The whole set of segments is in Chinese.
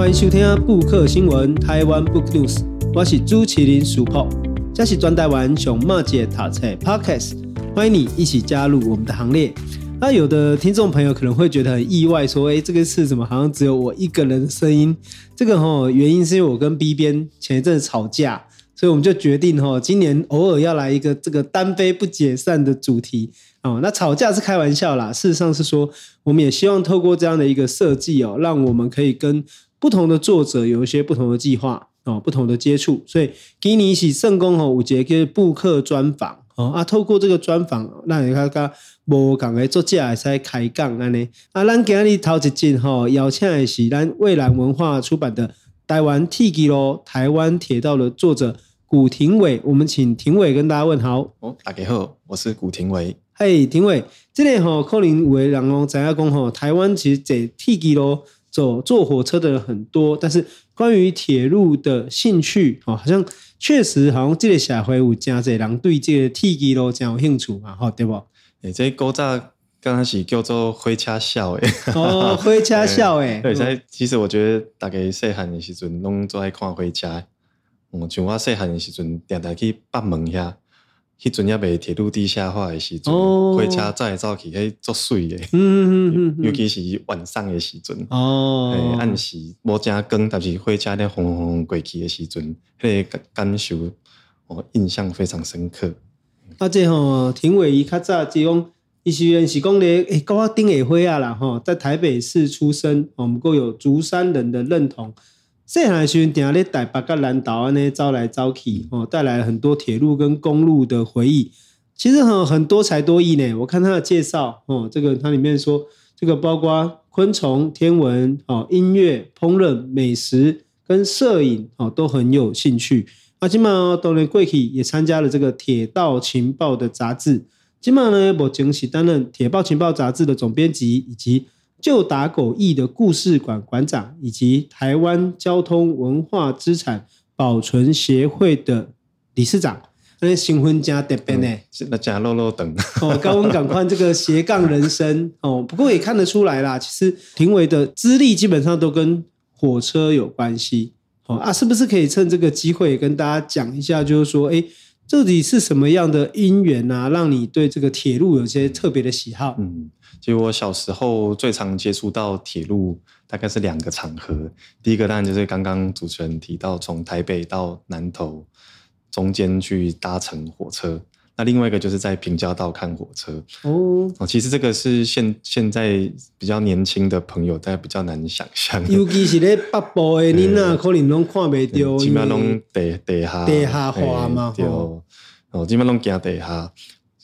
欢迎收听布克新闻台湾 Book News，我是朱麒麟 Super，这是专台湾熊猫姐塔册 Podcast，欢迎你一起加入我们的行列。那、有的听众朋友可能会觉得很意外，说：“哎，这个是怎么好像只有我一个人的声音？”这个哈原因是因为我跟 B 编前一阵子吵架，所以我们就决定哈今年偶尔要来一个这个单飞不解散的主题哦。那吵架是开玩笑啦，事实上是说我们也希望透过这样的一个设计哦，让我们可以跟不同的作者有一些不同的计划哦，不同的接触。所以给你一起圣公哦，五节跟布克专访。哦啊，透过这个专访，让你看看无同的作者会使开讲安尼。啊，咱今日头一进吼，邀请的是咱蔚蓝文化出版的《台湾铁枝路台湾铁道》的作者古廷伟。我们请廷伟跟大家问好。哦，大家好，我是古廷伟。嘿，廷伟，这里吼可能有的人拢知影讲吼，台湾其实坐铁枝路走坐火车的人很多，但是关于铁路的兴趣，哦，好像。确实，好像这个社会有真侪人对这个铁枝路真有兴趣嘛，吼，对不？诶、欸，这古早刚开始叫做火车小诶，哦，火车小 诶、欸。对，其实我觉得大家细汉的时阵拢做爱看火车，嗯，像我细汉的时阵，定定去北门遐。迄阵也未铁路地下化的时阵，火车走来走去，迄足水的。尤其是晚上的时阵，哦，暗时无正光，但是火车咧轰轰轰过去的时阵，迄个感受，哦，印象非常深刻。啊，这吼，廷伟伊较早只讲，伊是原是讲咧，诶，高阿丁会辉啊啦，吼，在台北市出生，我们够有竹山人的认同。这还是定咧台北跟南投呢，走来走去哦，带来很多铁路跟公路的回忆。其实很很多才多艺呢。我看他的介绍哦，这个它里面说，这个包括昆虫、天文、哦音乐、烹饪、美食跟摄影哦，都很有兴趣。啊，今嘛当然过去也参加了这个《铁道情报》的杂志。今嘛呢，目前是担任《铁道情报》杂志的总编辑以及。旧打狗驿的故事馆馆长，以及台湾交通文化资产保存协会的理事长，那新婚加特别呢，那加漏漏等。哦，高温赶快这个斜杠人生。哦，不过也看得出来啦，其实评委的资历基本上都跟火车有关系。哦啊，是不是可以趁这个机会跟大家讲一下，就是说，哎，到底是什么样的因缘啊，让你对这个铁路有些特别的喜好？嗯。其实我小时候最常接触到铁路，大概是两个场合。第一个当然就是刚刚主持人提到，从台北到南投中间去搭乘火车。那另外一个就是在平交道看火车。哦，其实这个是现现在比较年轻的朋友，大家比较难想象。尤其是在北部的，你那可能拢看不到，基本上拢地地下地下化嘛，对，哦，基本上拢行地下。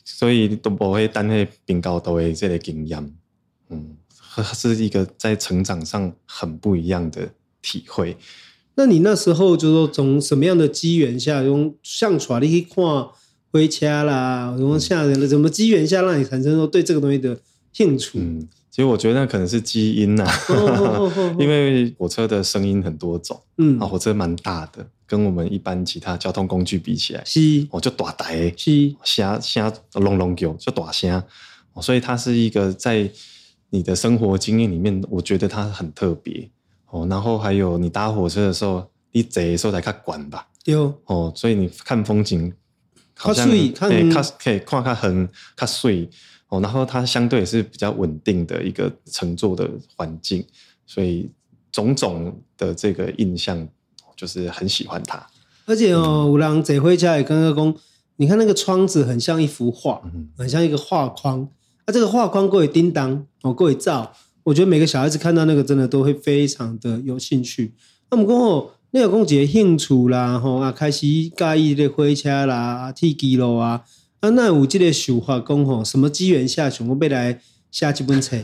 所以都不会单会冰高都会这类经验，嗯，是一个在成长上很不一样的体会。那你那时候就说从什么样的机缘下，用像传你去看火车啦，用下人的什么机缘下，让你产生说对这个东西的兴趣？嗯其实我觉得那可能是基因呐、啊，因为火车的声音很多种，嗯，啊，火车蛮大的，跟我们一般其他交通工具比起来，是，哦，就大台，是，声声隆隆叫，就大声，所以它是一个在你的生活经验里面，我觉得它很特别，哦，然后还有你搭火车的时候，你坐的时候才看管吧，对，哦，所以你看风景，好像可以看可以看较远较水。哦，然后它相对也是比较稳定的一个乘坐的环境，所以种种的这个印象就是很喜欢它。而且哦，有人坐火车也刚刚讲，你看那个窗子很像一幅画，很像一个画框。那、啊、这个画框过于叮当哦，过于照，我觉得每个小孩子看到那个真的都会非常的有兴趣。那么过后，那个公姐兴趣啦，吼啊，开始介意的火车啦、铁机路啊。啊，那有即个想法讲吼，什么机缘下想要来写这本册？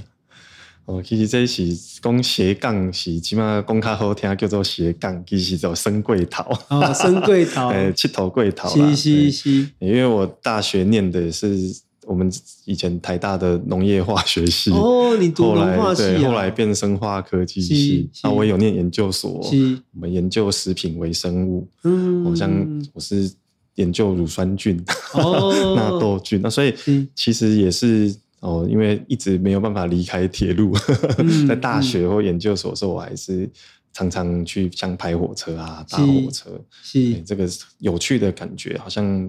哦，其实这是讲斜杠，是即码讲较好听，叫做斜杠，其实叫升贵头。哦，升贵头，呃，七头贵头。是是是。因为我大学念的是我们以前台大的农业化学系。哦，你读农化系啊？对，后来变生化科技系。那我有念研究所，我们研究食品微生物。嗯，好像我是。研究乳酸菌、纳、oh, 豆菌，那所以其实也是哦，因为一直没有办法离开铁路，嗯、在大学或研究所的时候，我还是常常去像拍火车啊、搭火车，是这个有趣的感觉，好像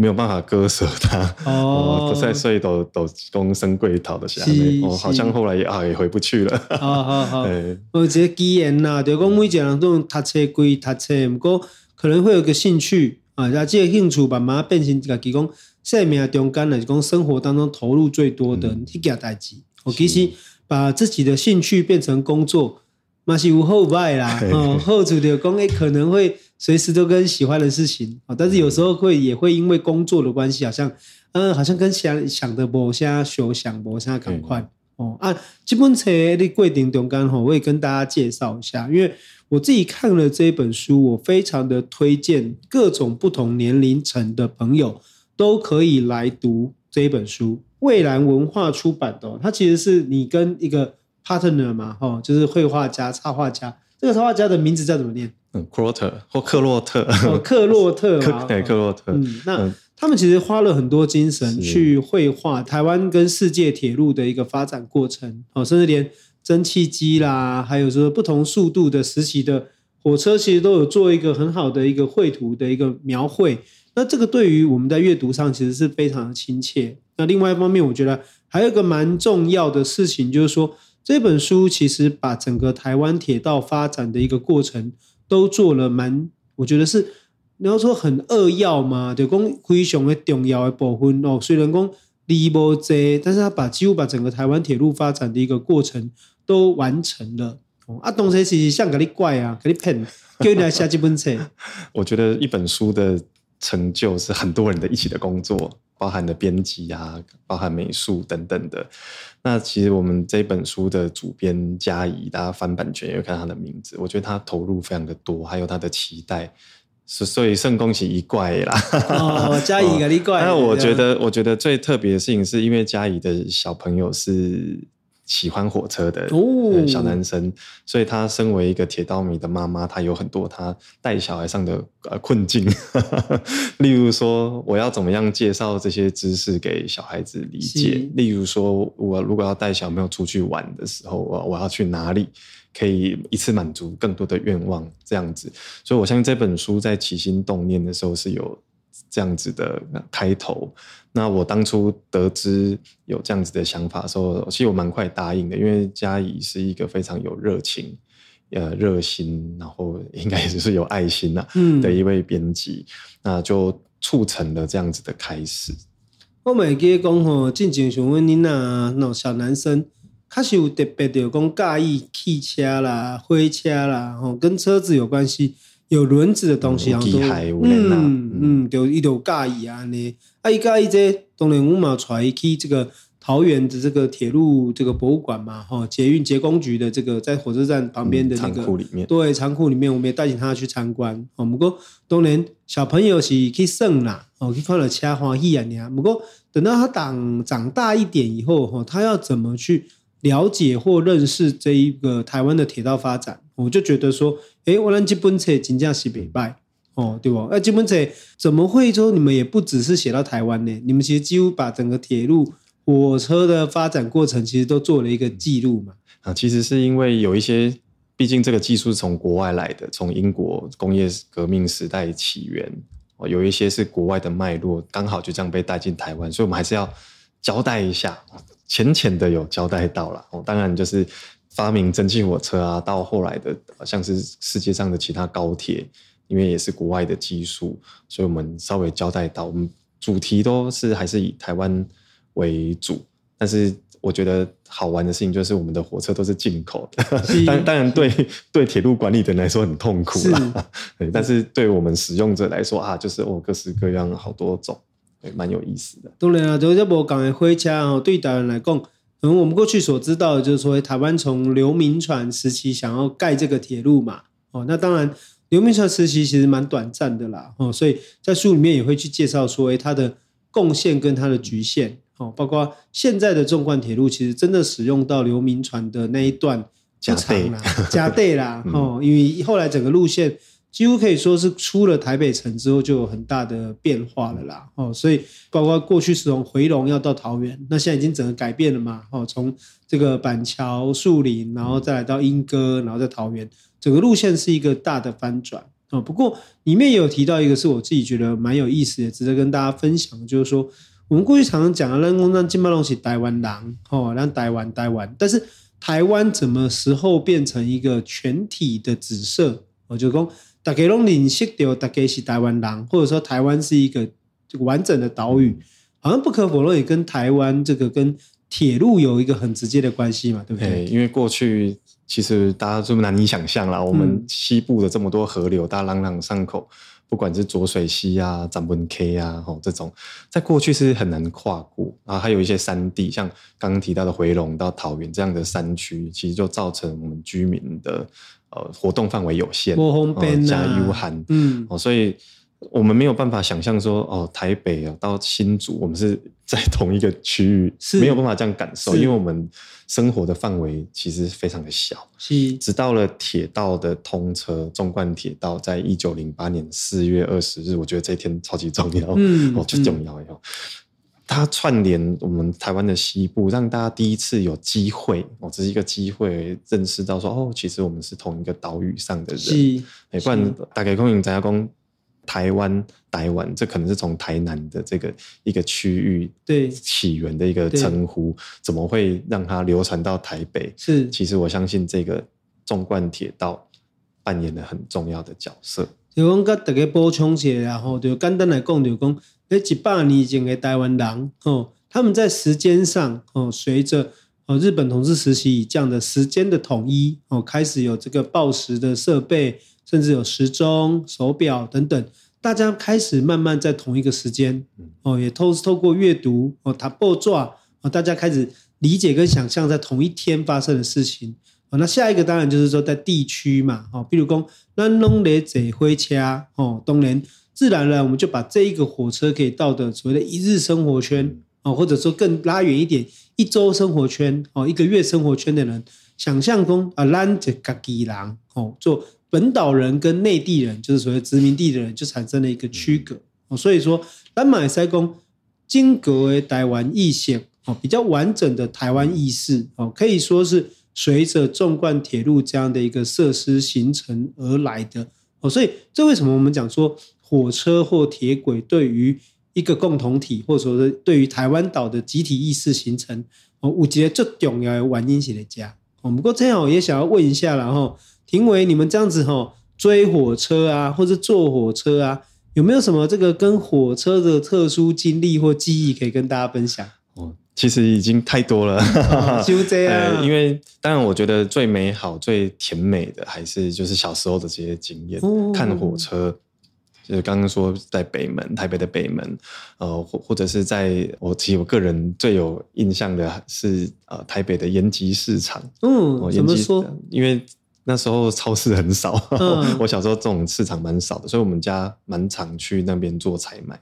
没有办法割舍它。哦，不再睡都都公升柜讨的下面，哦，好像后来也啊也回不去了。好好好，我觉得既然呐，就讲每一个人都读册归读册，不过可能会有个兴趣啊，那这个兴趣慢慢变成自己讲生命中间来讲生活当中投入最多的一件代志。我其实把自己的兴趣变成工作，嘛是有好坏啦。哦，后主的讲，诶，可能会随时都跟喜欢的事情啊，但是有时候会也会因为工作的关系，好像，嗯，好像跟想想的无啥相像，无啥赶快。哦啊，这本册的过程中间，我也跟大家介绍一下，因为我自己看了这一本书，我非常的推荐各种不同年龄层的朋友都可以来读这一本书。蔚蓝文化出版的，它其实是你跟一个 partner 嘛，哈，就是绘画家、插画家。这个插画家的名字叫怎么念？嗯，克洛特或克洛特，哦、克洛特 对，克洛特。嗯，那他们其实花了很多精神去绘画台湾跟世界铁路的一个发展过程，哦，甚至连蒸汽机啦，还有说不同速度的时期的火车，其实都有做一个很好的一个绘图的一个描绘。那这个对于我们在阅读上其实是非常的亲切。那另外一方面，我觉得还有一个蛮重要的事情，就是说这本书其实把整个台湾铁道发展的一个过程都做了蛮，我觉得是你要说很扼要嘛，就讲非常的重要的部分哦。虽然讲离不开，但是他把几乎把整个台湾铁路发展的一个过程都完成了。啊，东西其实像给你怪啊，给你骗，叫你来写这本册。我觉得一本书的。成就是很多人的一起的工作，包含的编辑啊，包含美术等等的。那其实我们这本书的主编嘉怡，大家翻版权也会看他的名字，我觉得他投入非常的多，还有他的期待，所以圣恭喜一怪啦。哦，嘉怡 个一怪。那我觉得，我觉得最特别的事情是因为嘉怡的小朋友是。喜欢火车的小男生，哦、所以他身为一个铁道迷的妈妈，她有很多她带小孩上的呃困境。例如说，我要怎么样介绍这些知识给小孩子理解？例如说，我如果要带小朋友出去玩的时候，我我要去哪里可以一次满足更多的愿望？这样子，所以我相信这本书在起心动念的时候是有这样子的开头。那我当初得知有这样子的想法的时候，其实我蛮快答应的，因为嘉怡是一个非常有热情、呃热心，然后应该也是有爱心呐、啊，的一位编辑，嗯、那就促成了这样子的开始。我每记讲吼，进前询问你呐，那小男生，他是有特别的讲介意汽车啦、火车啦，吼，跟车子有关系。有轮子的东西，然后都嗯嗯，就一种介意啊呢。啊，伊介意这当然阮嘛带伊去这个桃园的这个铁路这个博物馆嘛，哈，捷运捷工局的这个在火车站旁边的那个仓库里面，对，仓库里面，我们也带领他去参观。哦，不过当然小朋友是去耍啦，哦，去看了车欢喜啊，你不过等到他长长大一点以后，哈，他要怎么去了解或认识这一个台湾的铁道发展？我就觉得说，哎，我们这本册真正是袂败哦，对不？那这本册怎么会说你们也不只是写到台湾呢？你们其实几乎把整个铁路火车的发展过程，其实都做了一个记录嘛。啊，其实是因为有一些，毕竟这个技术是从国外来的，从英国工业革命时代起源，哦，有一些是国外的脉络，刚好就这样被带进台湾，所以我们还是要交代一下，浅浅的有交代到了。哦，当然就是。发明蒸汽火车啊，到后来的像是世界上的其他高铁，因为也是国外的技术，所以我们稍微交代到，我们主题都是还是以台湾为主。但是我觉得好玩的事情就是，我们的火车都是进口的，当当然对对铁路管理的人来说很痛苦啦。对但是对我们使用者来说啊，就是哦各式各样好多种，对，蛮有意思的。当然啊，就是无共的火车哦，对台湾来讲。嗯，我们过去所知道的就是说，台湾从刘铭传时期想要盖这个铁路嘛，哦，那当然刘铭传时期其实蛮短暂的啦，哦，所以在书里面也会去介绍说，诶，他的贡献跟他的局限，哦，包括现在的纵贯铁路，其实真的使用到刘铭传的那一段不长啦，加倍啦，哦，因为后来整个路线几乎可以说是出了台北城之后就有很大的变化了啦。哦，所以包括过去是从回龙要到桃园，那现在已经整个改变了嘛。哦，从这个板桥树林，然后再来到莺歌，然后在桃园，整个路线是一个大的翻转。哦，不过里面也有提到一个是我自己觉得蛮有意思的，值得跟大家分享，就是说我们过去常常讲的让公让金马龙是台湾狼，哦，让台湾台湾，但是台湾怎么时候变成一个全体的紫色？我就说。大家拢认识到大家是台湾人，或者说台湾是一个完整的岛屿，好像不可否认也跟台湾这个跟铁路有一个很直接的关系嘛，对不对？因为过去其实大家这么难以想象啦，我们西部的这么多河流，大家朗朗上口，不管是浊水溪啊、斩文 K 啊，吼这种，在过去是很难跨过，然后还有一些山地，像刚刚提到的回龙到桃园这样的山区，其实就造成我们居民的。呃，活动范围有限，加 U 寒，嗯，哦，所以我们没有办法想象说，哦，台北啊到新竹，我们是在同一个区域，是没有办法这样感受，因为我们生活的范围其实非常的小。是，直到了铁道的通车，纵贯铁道在一九零八年四月二十日，我觉得这一天超级重要，嗯，哦，最重要哟。它串联我们台湾的西部，让大家第一次有机会哦，这是一个机会认识到说哦，其实我们是同一个岛屿上的人。是，不然大概可能大家讲台湾、台湾，这可能是从台南的这个一个区域对起源的一个称呼，怎么会让它流传到台北？是，其实我相信这个纵贯铁道扮演了很重要的角色。就讲跟大家补充一下，然后就简单来讲，就讲。哎，几百年前的台湾人哦，他们在时间上哦，随着哦日本统治时期以这样的时间的统一哦，开始有这个报时的设备，甚至有时钟、手表等等，大家开始慢慢在同一个时间哦，也透透过阅读哦，他报纸哦，大家开始理解跟想象在同一天发生的事情哦。那下一个当然就是说在地区嘛哦，比如讲咱拢咧坐火车哦，当然。自然而然，我们就把这一个火车可以到的所谓的一日生活圈啊，或者说更拉远一点，一周生活圈哦，一个月生活圈的人，想象中啊，咱这家己人哦，做本岛人跟内地人，就是所谓殖民地的人，就产生了一个区隔哦。所以说，咱马塞公金格为台湾意识哦，比较完整的台湾意识哦，可以说是随着纵贯铁路这样的一个设施形成而来的哦。所以，这为什么我们讲说？火车或铁轨对于一个共同体，或者说是对于台湾岛的集体意识形成，哦，我觉得最重要的原因是在这。哦，不过这样我也想要问一下，然后庭维，你们这样子哈追火车啊，或者坐火车啊，有没有什么这个跟火车的特殊经历或记忆可以跟大家分享？哦，其实已经太多了，哦、就这样。因为当然，我觉得最美好、最甜美的还是就是小时候的这些经验，哦、看火车。就是刚刚说在北门，台北的北门，呃，或或者是在我其实我个人最有印象的是呃台北的延吉市场。嗯，怎么说？因为那时候超市很少，嗯、我小时候这种市场蛮少的，所以我们家蛮常去那边做采买。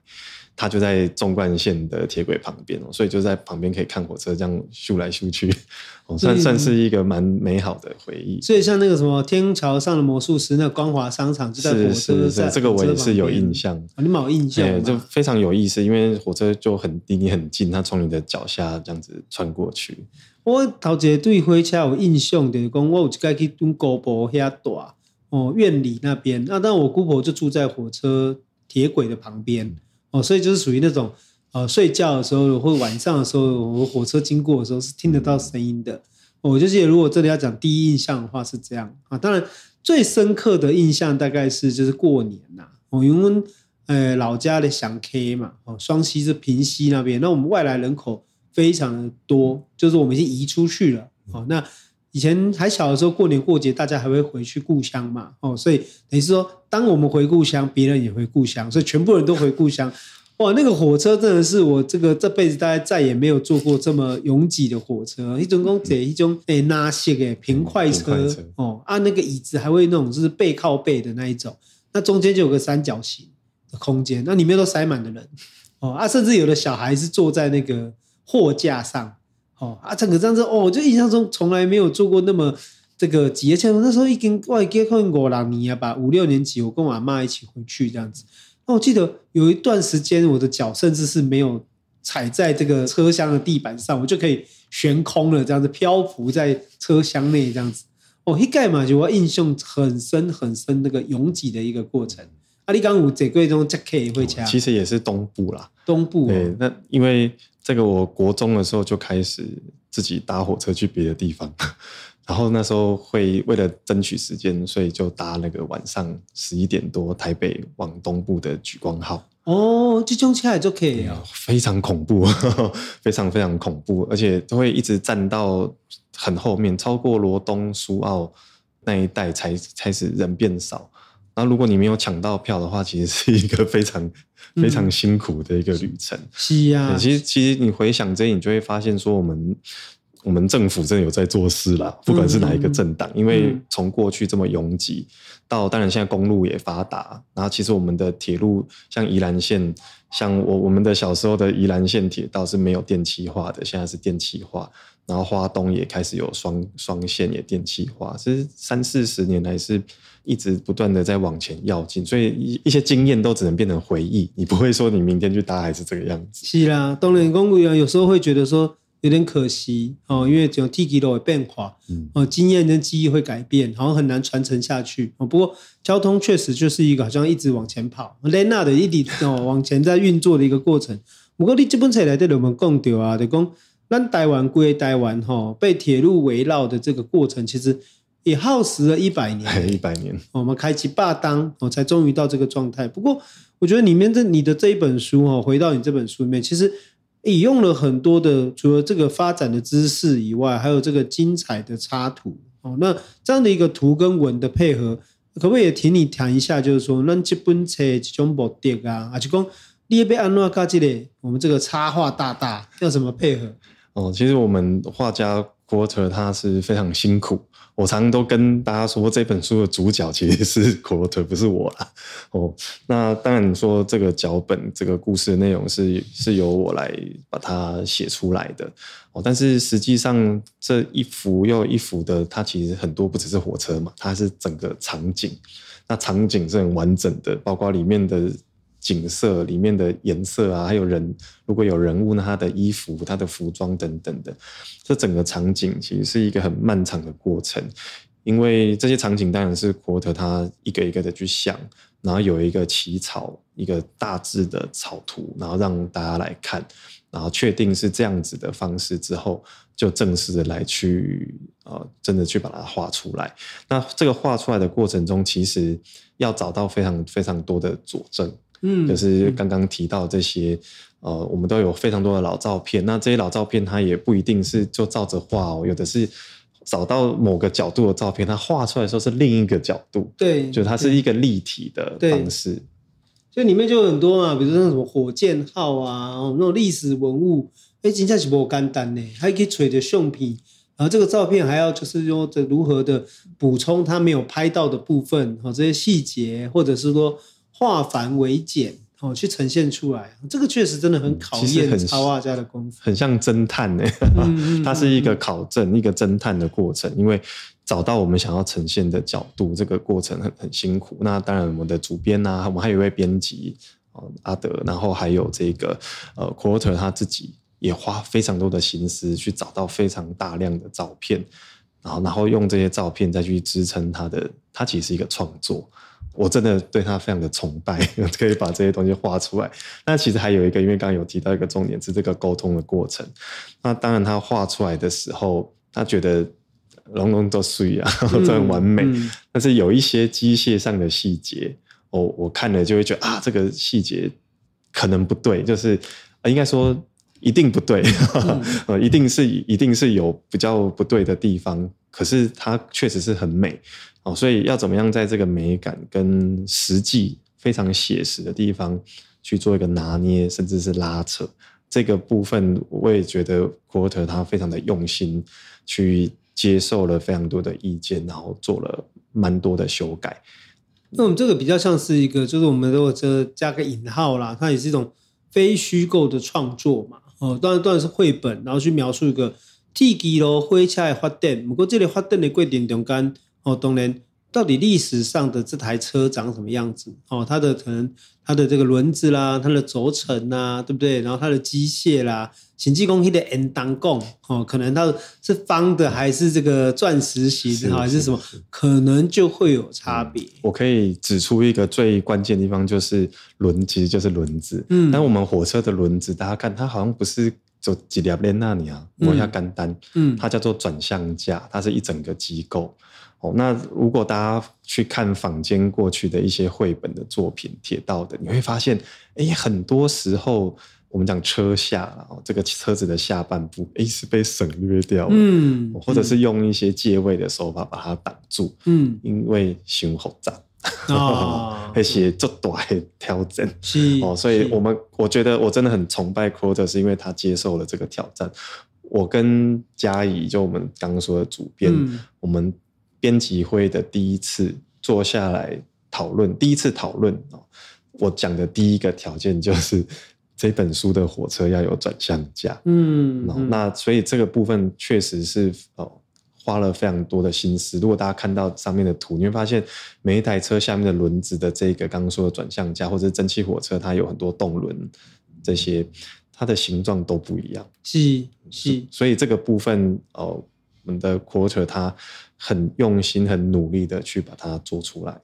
它就在纵贯线的铁轨旁边哦，所以就在旁边可以看火车这样咻来咻去，哦，算算是一个蛮美好的回忆。所以像那个什么天桥上的魔术师，那个光华商场就在火车是是是，这个我也是有印象。哦、你蛮有印象，对，就非常有意思，因为火车就很离你很近，它从你的脚下这样子穿过去。我头一个对火车有印象就是，讲我有一次去跟姑婆遐住哦，院里那边。那当然我姑婆就住在火车铁轨的旁边。哦，所以就是属于那种，呃，睡觉的时候或者晚上的时候，我火车经过的时候是听得到声音的。我就记得，如果这里要讲第一印象的话是这样啊。当然，最深刻的印象大概是就是过年呐，哦，因为呃老家的祥 K 嘛，哦，双溪是平溪那边，那我们外来人口非常的多，就是我们已经移出去了。哦，那以前还小的时候，过年过节大家还会回去故乡嘛，哦，所以等于是说。当我们回故乡，别人也回故乡，所以全部人都回故乡。哇，那个火车真的是我这个这辈子大概再也没有坐过这么拥挤的火车。一种公车，一种诶拉线诶平快车哦，啊，那个椅子还会那种就是背靠背的那一种，那中间就有个三角形的空间，那里面都塞满了人哦，啊，甚至有的小孩是坐在那个货架上哦，啊，整个这样子哦，就印象中从来没有做过那么。这个几年前，那时候已经外结婚五六年了吧，五六年级，我跟我阿妈一起回去这样子。那我记得有一段时间，我的脚甚至是没有踩在这个车厢的地板上，我就可以悬空了，这样子漂浮在车厢内这样子。哦，一盖嘛，就我印象很深很深，那个拥挤的一个过程。阿里刚五这贵中 Jack 会抢，其实也是东部啦，东部、哦。对，那因为这个，我国中的时候就开始自己搭火车去别的地方，然后那时候会为了争取时间，所以就搭那个晚上十一点多台北往东部的莒光号。哦，这种车就可以啊，非常恐怖，非常非常恐怖，而且都会一直站到很后面，超过罗东、苏澳那一带才开始人变少。那如果你没有抢到票的话，其实是一个非常非常辛苦的一个旅程。嗯、是啊，其实其实你回想这，你就会发现说，我们我们政府真的有在做事啦，不管是哪一个政党，嗯、因为从过去这么拥挤，到当然现在公路也发达，然后其实我们的铁路像宜兰线，像我我们的小时候的宜兰线铁道是没有电气化的，现在是电气化。然后花东也开始有双双线也电气化，其实三四十年来是一直不断的在往前要进，所以一一些经验都只能变成回忆，你不会说你明天去搭还是这个样子。是啦，当然公务员有时候会觉得说有点可惜哦，因为只有 T K 都会变化，哦，经验跟记忆会改变，好像很难传承下去。哦，不过交通确实就是一个好像一直往前跑，雷纳的一直哦 往前在运作的一个过程。不过你这本书来对我们讲到啊，就讲。咱台湾归台湾哈，被铁路围绕的这个过程，其实也耗时了一百年。一百年，我们开启霸当，哦，才终于到这个状态。不过，我觉得里面这你的这一本书哈，回到你这本书里面，其实引用了很多的，除了这个发展的知识以外，还有这个精彩的插图。哦，那这样的一个图跟文的配合，可不可以也请你谈一下？就是说，那这本册这种目的啊，还是讲你也被安诺卡这里，我们这个插画大大要怎么配合？哦，其实我们画家 Quarter 他是非常辛苦。我常常都跟大家说，这本书的主角其实是 Quarter，不是我啦。哦，那当然说这个脚本、这个故事的内容是是由我来把它写出来的。哦，但是实际上这一幅又一幅的，它其实很多不只是火车嘛，它是整个场景。那场景是很完整的，包括里面的。景色里面的颜色啊，还有人，如果有人物，那他的衣服、他的服装等等的，这整个场景其实是一个很漫长的过程。因为这些场景当然是郭特他一个一个的去想，然后有一个起草一个大致的草图，然后让大家来看，然后确定是这样子的方式之后，就正式的来去呃，真的去把它画出来。那这个画出来的过程中，其实要找到非常非常多的佐证。嗯，就是刚刚提到这些，呃，我们都有非常多的老照片。那这些老照片，它也不一定是就照着画哦，有的是找到某个角度的照片，它画出来的时候是另一个角度。对，就它是一个立体的方式。所以里面就有很多嘛，比如说那什么火箭号啊，那种历史文物，哎，真正是不简单呢，还可以垂着相片，然后这个照片还要就是说这如何的补充它没有拍到的部分，好，这些细节，或者是说。化繁为简，哦，去呈现出来，这个确实真的很考验插画家的功夫，很像侦探呢。它是一个考证、一个侦探的过程，因为找到我们想要呈现的角度，这个过程很很辛苦。那当然，我们的主编呐、啊，我们还有一位编辑阿德，然后还有这个呃 Quarter 他自己也花非常多的心思去找到非常大量的照片，然后然后用这些照片再去支撑他的，他其实是一个创作。我真的对他非常的崇拜，可以把这些东西画出来。那其实还有一个，因为刚刚有提到一个重点是这个沟通的过程。那当然，他画出来的时候，他觉得龙龙都碎啊，很完美。嗯嗯、但是有一些机械上的细节，我我看了就会觉得啊，这个细节可能不对，就是应该说一定不对，嗯、一定是一定是有比较不对的地方。可是它确实是很美。所以要怎么样在这个美感跟实际非常写实的地方去做一个拿捏，甚至是拉扯，这个部分我也觉得 Quarter 他非常的用心，去接受了非常多的意见，然后做了蛮多的修改。那我们这个比较像是一个，就是我们如果这加个引号啦，它也是一种非虚构的创作嘛。哦，当然当然是绘本，然后去描述一个。铁轨路火车的发电，不过这里发电的过程中间，哦，当然。到底历史上的这台车长什么样子？哦，它的可能它的这个轮子啦，它的轴承呐，对不对？然后它的机械啦，行机工艺的 N 当贡哦，可能它是方的还是这个钻石形还是什么？可能就会有差别。嗯。我可以指出一个最关键的地方，就是轮，其实就是轮子。嗯，但我们火车的轮子，大家看它好像不是就几条链那里啊，摸一下干单。嗯，它叫做转向架，它是一整个机构。哦，那如果大家去看坊间过去的一些绘本的作品，铁道的，你会发现，哎，很多时候我们讲车下，哦，这个车子的下半部，哎，是被省略掉了，嗯，或者是用一些借位的手法把它挡住，嗯，因为胸口胀，啊，而且这多还挑战，是哦，所以我们我觉得我真的很崇拜 Quote，是因为他接受了这个挑战。我跟嘉怡，就我们刚刚说的主编，嗯、我们。编辑会的第一次坐下来讨论，第一次讨论哦，我讲的第一个条件就是这本书的火车要有转向架，嗯，那所以这个部分确实是哦花了非常多的心思。如果大家看到上面的图，你会发现每一台车下面的轮子的这个刚刚说的转向架，或者是蒸汽火车，它有很多动轮，这些它的形状都不一样，是是，所以这个部分哦，我我们的 Quarter 它。很用心、很努力的去把它做出来了。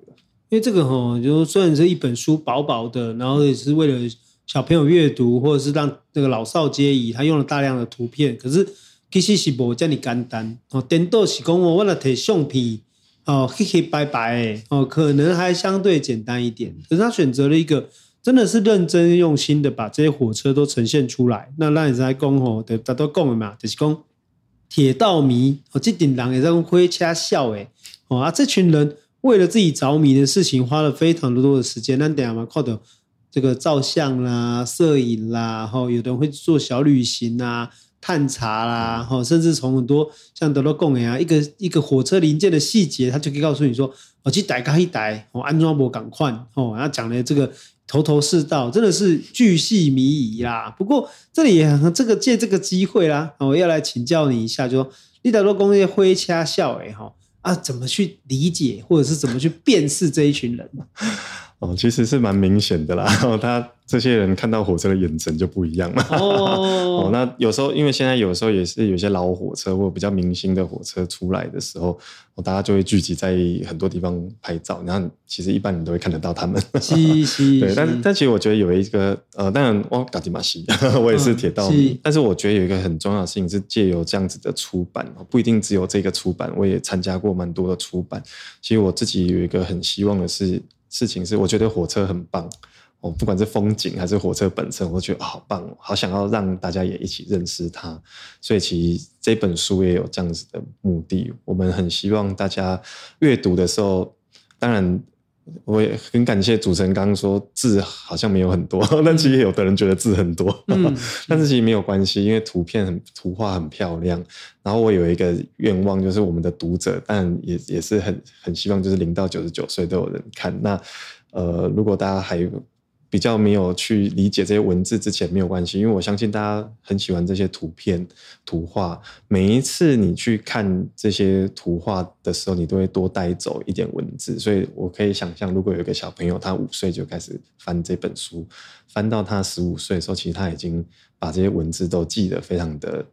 因为这个哈，就虽然是一本书薄薄的，然后也是为了小朋友阅读，或者是让那个老少皆宜，他用了大量的图片。可是其实是无这么简单哦。颠倒是讲我为了提相片哦，黑黑白白哦，可能还相对简单一点。可是他选择了一个真的是认真用心的把这些火车都呈现出来。那让你在讲吼，得大都讲了嘛，就是讲。铁道迷，哦，这顶狼也在用灰掐笑诶，哦啊，这群人为了自己着迷的事情，花了非常多的时间。那等下嘛，靠的这个照相啦、摄影啦，然后，有的人会做小旅行啊、探查啦，哈，甚至从很多像德罗贡呀，一个一个火车零件的细节，他就可以告诉你说，我，去改改一逮，我，安装不赶快，哦，然后讲的这个。头头是道，真的是巨细靡遗啦。不过这里也这个借这个机会啦，我要来请教你一下，就说你在做工业灰掐笑诶哈啊，怎么去理解或者是怎么去辨识这一群人？哦，其实是蛮明显的啦。然 后他这些人看到火车的眼神就不一样了。哦，哦，那有时候因为现在有时候也是有些老火车或比较明星的火车出来的时候，大家就会聚集在很多地方拍照。然后其实一般人都会看得到他们。是 是。对，但但其实我觉得有一个呃，当然我嘎吉马西，我也是铁道迷。嗯、但是我觉得有一个很重要的事情是借由这样子的出版，不一定只有这个出版，我也参加过蛮多的出版。其实我自己有一个很希望的是。事情是，我觉得火车很棒，我，不管是风景还是火车本身，我觉得好棒，好想要让大家也一起认识它。所以其实这本书也有这样子的目的，我们很希望大家阅读的时候，当然我也很感谢主持人刚刚说字好像没有很多，但其实有的人觉得字很多，嗯、但是其实没有关系，因为图片很图画很漂亮。然后我有一个愿望，就是我们的读者，但也也是很很希望，就是零到九十九岁都有人看。那呃，如果大家还比较没有去理解这些文字之前，没有关系，因为我相信大家很喜欢这些图片、图画。每一次你去看这些图画的时候，你都会多带走一点文字。所以我可以想象，如果有一个小朋友，他五岁就开始翻这本书，翻到他十五岁的时候，其实他已经把这些文字都记得非常的。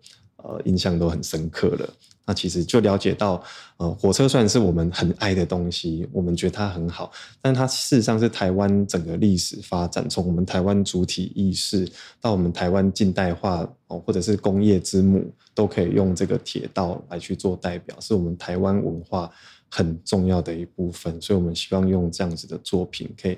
呃，印象都很深刻了。那其实就了解到，呃，火车虽然是我们很爱的东西，我们觉得它很好，但它事实上是台湾整个历史发展，从我们台湾主体意识到我们台湾近代化哦，或者是工业之母，都可以用这个铁道来去做代表，是我们台湾文化很重要的一部分。所以，我们希望用这样子的作品，可以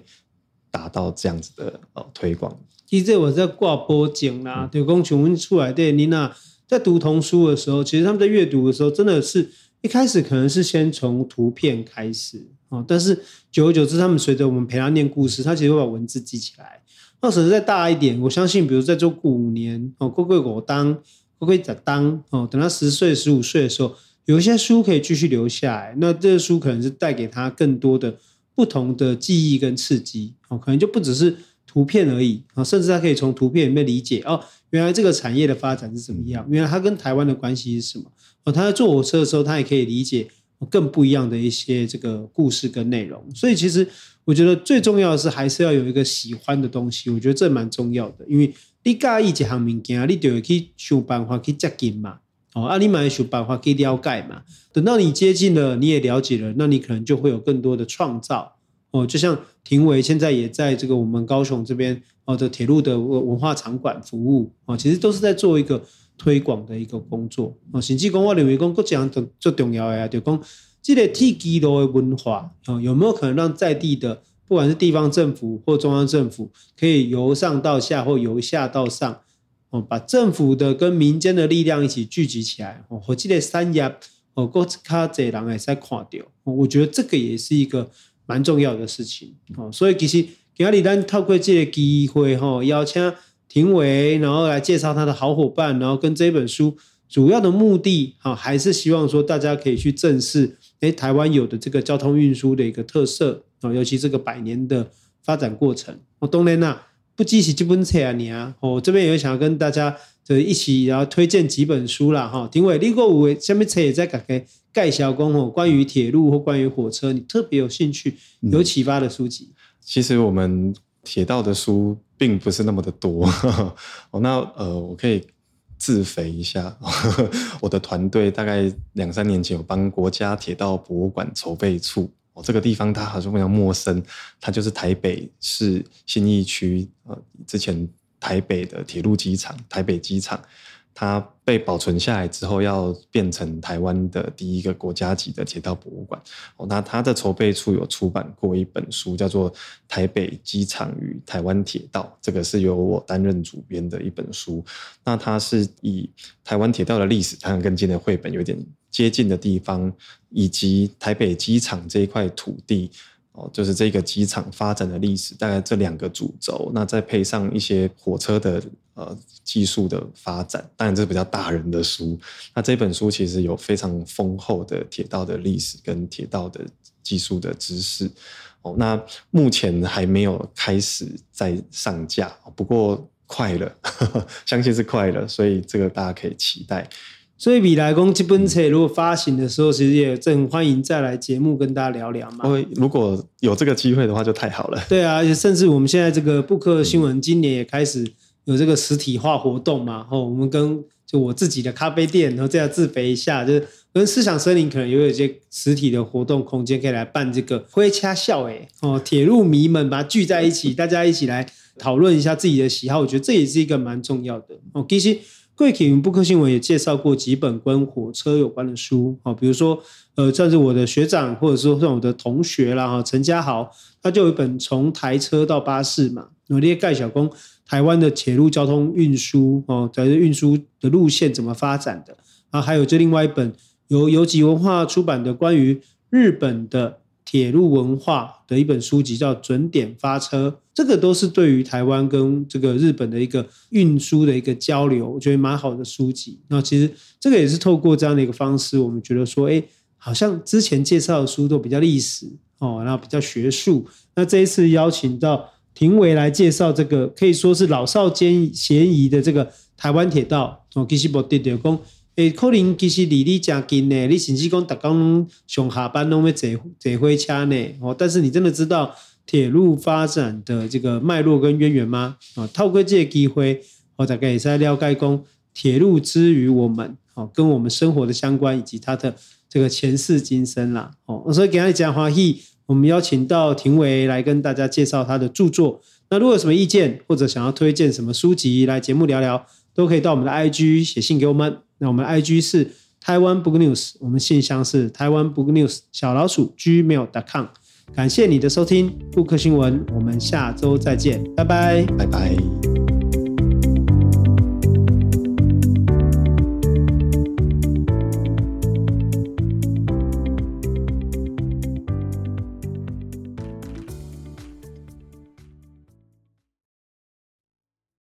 达到这样子的呃推广。其实我在挂波景啦，对公询问出来的你那。在读童书的时候，其实他们在阅读的时候，真的是一开始可能是先从图片开始啊，但是久而久之，他们随着我们陪他念故事，他其实会把文字记起来。那甚至再大一点，我相信，比如在做五年哦，过过我当过过在当哦，等他十岁、十五岁的时候，有一些书可以继续留下来。那这个书可能是带给他更多的不同的记忆跟刺激哦，可能就不只是。图片而已啊，甚至他可以从图片里面理解哦，原来这个产业的发展是怎么样，原来它跟台湾的关系是什么哦。他在坐火车的时候，他也可以理解更不一样的一些这个故事跟内容。所以其实我觉得最重要的是还是要有一个喜欢的东西，我觉得这蛮重要的，因为你介意一项物件，你就会去想办法去接近嘛。哦，啊，你嘛想办法去了解嘛。等到你接近了，你也了解了，那你可能就会有更多的创造。哦，就像庭维现在也在这个我们高雄这边哦的铁路的文化场馆服务哦，其实都是在做一个推广的一个工作哦。甚至讲我认为讲各讲都最重要的啊，就讲这个铁基路的文化哦，有没有可能让在地的不管是地方政府或中央政府，可以由上到下或由下到上哦，把政府的跟民间的力量一起聚集起来哦，或这个产业哦，更加多人会使看到，我觉得这个也是一个。蛮重要的事情，哦，所以其实今日咱透过这个机会，哈，邀请庭伟，然后来介绍他的好伙伴，然后跟这本书主要的目的，哈，还是希望说大家可以去正视，诶，台湾有的这个交通运输的一个特色，啊，尤其这个百年的发展过程。我当然啦，不只是这本册啊，你啊，我这边也想要跟大家就一起，然后推荐几本书啦，哈，庭维，你果有什么册也在讲给。盖小工哦，关于铁路或关于火车，你特别有兴趣、有启发的书籍。嗯、其实我们铁道的书并不是那么的多 哦。那呃，我可以自肥一下，我的团队大概两三年前有帮国家铁道博物馆筹备处哦，这个地方它好像非常陌生，它就是台北市新义区呃，之前台北的铁路机场，台北机厂。它被保存下来之后，要变成台湾的第一个国家级的铁道博物馆。哦，那它的筹备处有出版过一本书，叫做《台北机场与台湾铁道》，这个是由我担任主编的一本书。那它是以台湾铁道的历史，它跟今天的绘本有点接近的地方，以及台北机场这一块土地。哦，就是这个机场发展的历史，大概这两个主轴，那再配上一些火车的呃技术的发展，当然这是比较大人的书。那这本书其实有非常丰厚的铁道的历史跟铁道的技术的知识。哦，那目前还没有开始在上架，不过快了，呵呵，相信是快了，所以这个大家可以期待。所以未来公这本册如果发行的时候，其实也正欢迎再来节目跟大家聊聊嘛。如果有这个机会的话，就太好了。对啊，而且甚至我们现在这个布克新闻今年也开始有这个实体化活动嘛。哦，我们跟就我自己的咖啡店，然后这样自肥一下，就是跟思想森林可能也有一些实体的活动空间，可以来办这个灰掐笑哎哦，铁路迷们把它聚在一起，大家一起来讨论一下自己的喜好，我觉得这也是一个蛮重要的哦。其实。贵体布克新闻也介绍过几本跟火车有关的书啊，比如说，呃，算是我的学长，或者说像我的同学啦，哈，陈家豪，他就有一本从台车到巴士嘛，那列盖小工台湾的铁路交通运输哦，在运输的路线怎么发展的，啊，还有这另外一本由游击文化出版的关于日本的。铁路文化的一本书籍叫《准点发车》，这个都是对于台湾跟这个日本的一个运输的一个交流，我觉得蛮好的书籍。那其实这个也是透过这样的一个方式，我们觉得说，哎，好像之前介绍的书都比较历史哦，然后比较学术。那这一次邀请到庭维来介绍这个，可以说是老少皆咸宜的这个台湾铁道哦，其实不对的讲。诶，可能其实离你家近呢，你甚至讲逐工上下班拢要坐坐火车呢。哦，但是你真的知道铁路发展的这个脉络跟渊源吗？啊，透过这个机会，我大概也是在了解讲铁路之于我们，哦，跟我们生活的相关以及它的这个前世今生啦。哦，所以给大家讲欢喜，我们邀请到庭维来跟大家介绍他的著作。那如果有什么意见或者想要推荐什么书籍来节目聊聊，都可以到我们的 IG 写信给我们。那我们 IG 是台湾 Book News，我们信箱是台湾 Book News 小老鼠 Gmail.com。感谢你的收听，布克新闻，我们下周再见，拜拜，拜拜。